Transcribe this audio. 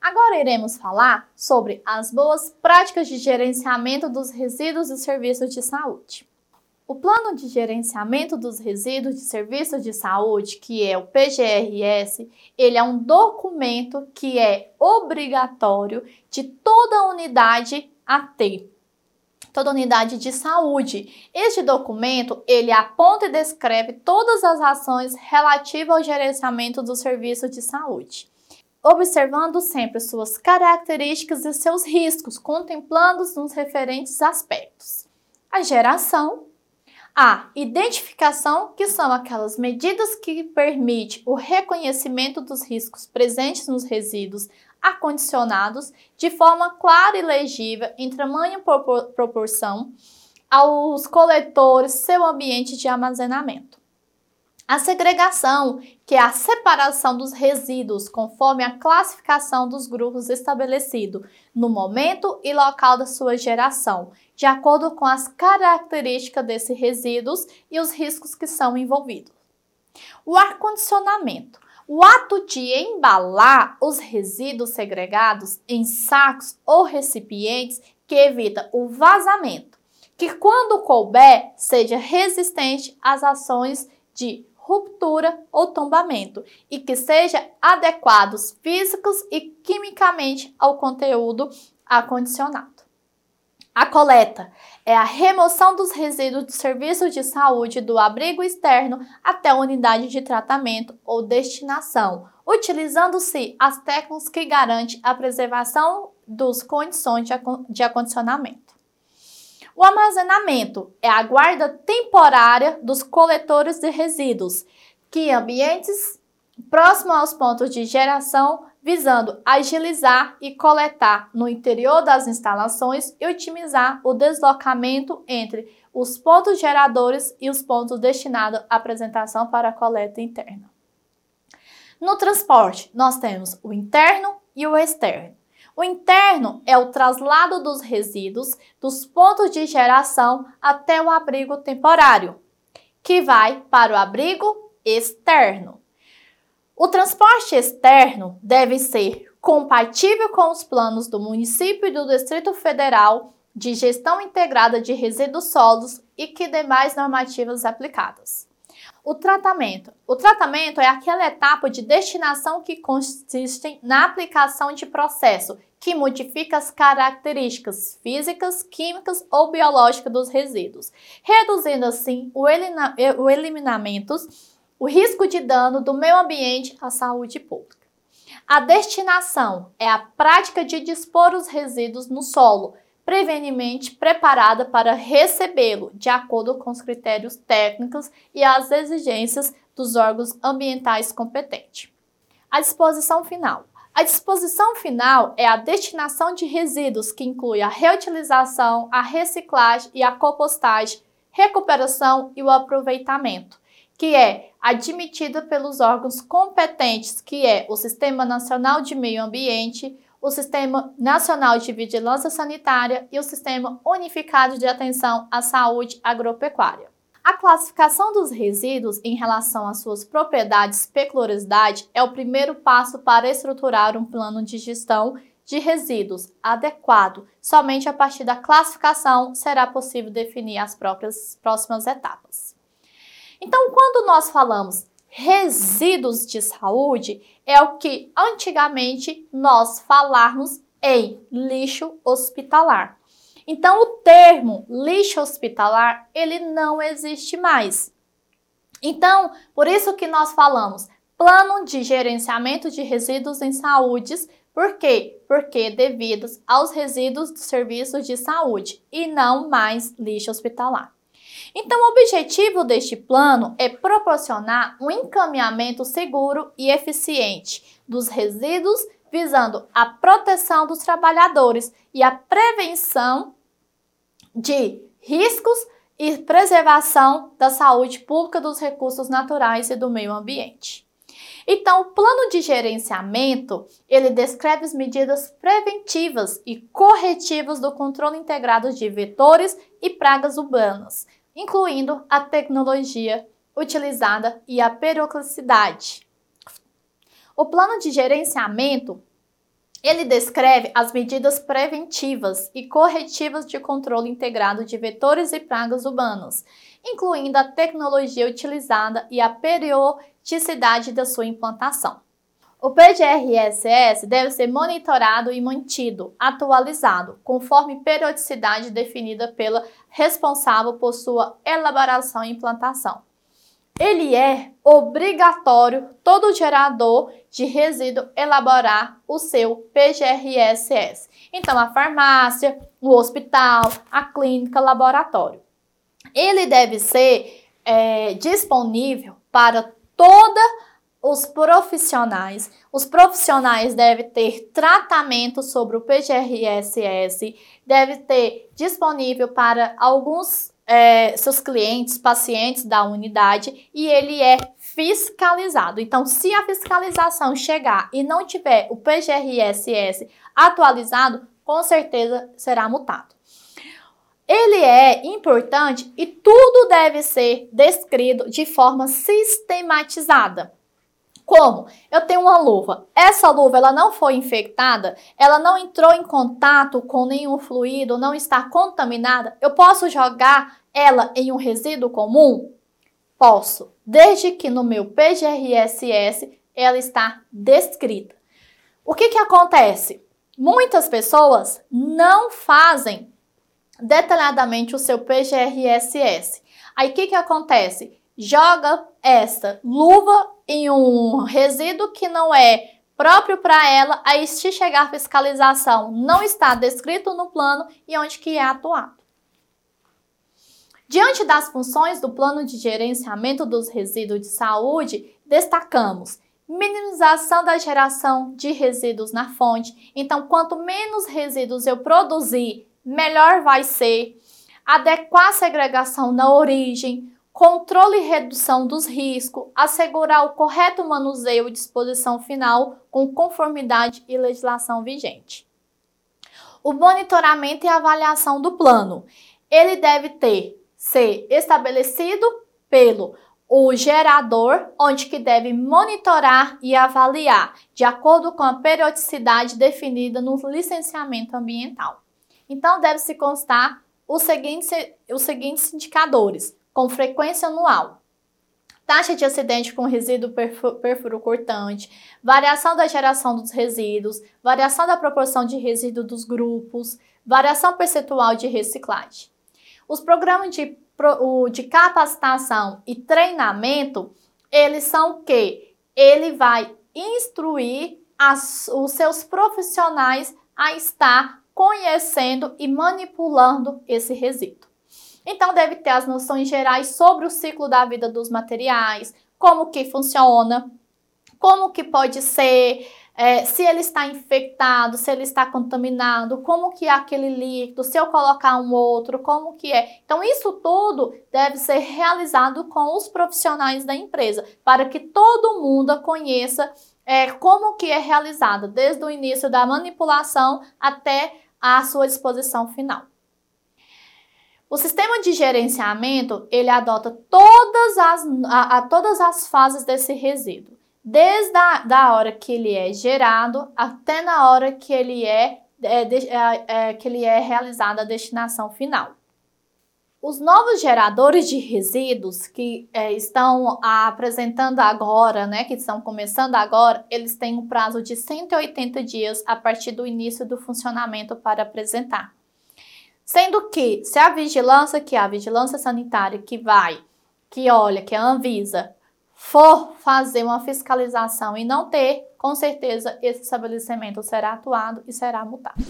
Agora iremos falar sobre as boas práticas de gerenciamento dos resíduos e serviços de saúde. O Plano de Gerenciamento dos Resíduos de Serviços de Saúde, que é o PGRS, ele é um documento que é obrigatório de toda unidade a ter toda unidade de saúde. Este documento, ele aponta e descreve todas as ações relativas ao gerenciamento do serviço de saúde, observando sempre suas características e seus riscos, contemplando-os nos referentes aspectos. A geração, a identificação, que são aquelas medidas que permitem o reconhecimento dos riscos presentes nos resíduos acondicionados de forma clara e legível em tamanho proporção aos coletores seu ambiente de armazenamento. A segregação, que é a separação dos resíduos conforme a classificação dos grupos estabelecido no momento e local da sua geração, de acordo com as características desses resíduos e os riscos que são envolvidos. O ar-condicionamento o ato de embalar os resíduos segregados em sacos ou recipientes que evita o vazamento, que quando couber seja resistente às ações de ruptura ou tombamento e que seja adequados físicos e quimicamente ao conteúdo acondicionado. A coleta é a remoção dos resíduos do serviço de saúde do abrigo externo até a unidade de tratamento ou destinação, utilizando-se as técnicas que garantem a preservação das condições de acondicionamento. O armazenamento é a guarda temporária dos coletores de resíduos, que em ambientes próximos aos pontos de geração visando agilizar e coletar no interior das instalações e otimizar o deslocamento entre os pontos geradores e os pontos destinados à apresentação para coleta interna. No transporte, nós temos o interno e o externo. O interno é o traslado dos resíduos dos pontos de geração até o abrigo temporário, que vai para o abrigo externo. O transporte externo deve ser compatível com os planos do município e do Distrito Federal de gestão integrada de resíduos sólidos e que demais normativas aplicadas. O tratamento. O tratamento é aquela etapa de destinação que consiste na aplicação de processo que modifica as características físicas, químicas ou biológicas dos resíduos, reduzindo assim o, eliminamento o risco de dano do meio ambiente à saúde pública. A destinação é a prática de dispor os resíduos no solo, previamente preparada para recebê-lo, de acordo com os critérios técnicos e as exigências dos órgãos ambientais competentes. A disposição final. A disposição final é a destinação de resíduos que inclui a reutilização, a reciclagem e a compostagem, recuperação e o aproveitamento que é admitida pelos órgãos competentes, que é o Sistema Nacional de Meio Ambiente, o Sistema Nacional de Vigilância Sanitária e o Sistema Unificado de Atenção à Saúde Agropecuária. A classificação dos resíduos em relação às suas propriedades e peculiaridade é o primeiro passo para estruturar um plano de gestão de resíduos adequado. Somente a partir da classificação será possível definir as próprias próximas etapas. Então, quando nós falamos resíduos de saúde, é o que antigamente nós falarmos em lixo hospitalar. Então, o termo lixo hospitalar, ele não existe mais. Então, por isso que nós falamos plano de gerenciamento de resíduos em saúdes, por quê? Porque devidos aos resíduos dos serviços de saúde e não mais lixo hospitalar. Então, o objetivo deste plano é proporcionar um encaminhamento seguro e eficiente dos resíduos, visando a proteção dos trabalhadores e a prevenção de riscos e preservação da saúde pública dos recursos naturais e do meio ambiente. Então, o plano de gerenciamento, ele descreve as medidas preventivas e corretivas do controle integrado de vetores e pragas urbanas, incluindo a tecnologia utilizada e a periodicidade. O plano de gerenciamento Ele descreve as medidas preventivas e corretivas de controle integrado de vetores e pragas urbanas, incluindo a tecnologia utilizada e a periodicidade da sua implantação. O PGRSS deve ser monitorado e mantido, atualizado, conforme periodicidade definida pela responsável por sua elaboração e implantação ele é obrigatório todo gerador de resíduo elaborar o seu PGRSS. Então, a farmácia, o hospital, a clínica, laboratório. Ele deve ser é, disponível para todos os profissionais. Os profissionais devem ter tratamento sobre o PGRSS, deve ter disponível para alguns é, seus clientes, pacientes da unidade e ele é fiscalizado. Então, se a fiscalização chegar e não tiver o PGRSS atualizado, com certeza será multado. Ele é importante e tudo deve ser descrito de forma sistematizada. Como? Eu tenho uma luva. Essa luva ela não foi infectada, ela não entrou em contato com nenhum fluido, não está contaminada. Eu posso jogar ela em um resíduo comum? Posso, desde que no meu PGRSS ela está descrita. O que, que acontece? Muitas pessoas não fazem detalhadamente o seu PGRSS. Aí o que, que acontece? Joga essa luva em um resíduo que não é próprio para ela, aí se chegar a fiscalização não está descrito no plano e onde que é atuado. Diante das funções do plano de gerenciamento dos resíduos de saúde, destacamos minimização da geração de resíduos na fonte. Então, quanto menos resíduos eu produzir, melhor vai ser. Adequar a segregação na origem, controle e redução dos riscos, assegurar o correto manuseio e disposição final com conformidade e legislação vigente. O monitoramento e avaliação do plano. Ele deve ter ser estabelecido pelo o gerador, onde que deve monitorar e avaliar de acordo com a periodicidade definida no licenciamento ambiental. Então, deve-se constar os seguintes, os seguintes indicadores: com frequência anual. Taxa de acidente com resíduo perfuro cortante, variação da geração dos resíduos, variação da proporção de resíduo dos grupos, variação percentual de reciclagem. Os programas de, de capacitação e treinamento, eles são o quê? Ele vai instruir as, os seus profissionais a estar conhecendo e manipulando esse resíduo. Então deve ter as noções gerais sobre o ciclo da vida dos materiais, como que funciona, como que pode ser, é, se ele está infectado, se ele está contaminado, como que é aquele líquido, se eu colocar um outro, como que é. Então isso tudo deve ser realizado com os profissionais da empresa, para que todo mundo conheça é, como que é realizado, desde o início da manipulação até a sua disposição final. O sistema de gerenciamento, ele adota todas as, a, a todas as fases desse resíduo, desde a da hora que ele é gerado até na hora que ele é, é, é, é que ele é realizado a destinação final. Os novos geradores de resíduos que é, estão apresentando agora, né, que estão começando agora, eles têm um prazo de 180 dias a partir do início do funcionamento para apresentar. Sendo que, se a vigilância, que é a vigilância sanitária que vai, que olha, que a Anvisa, for fazer uma fiscalização e não ter, com certeza esse estabelecimento será atuado e será multado.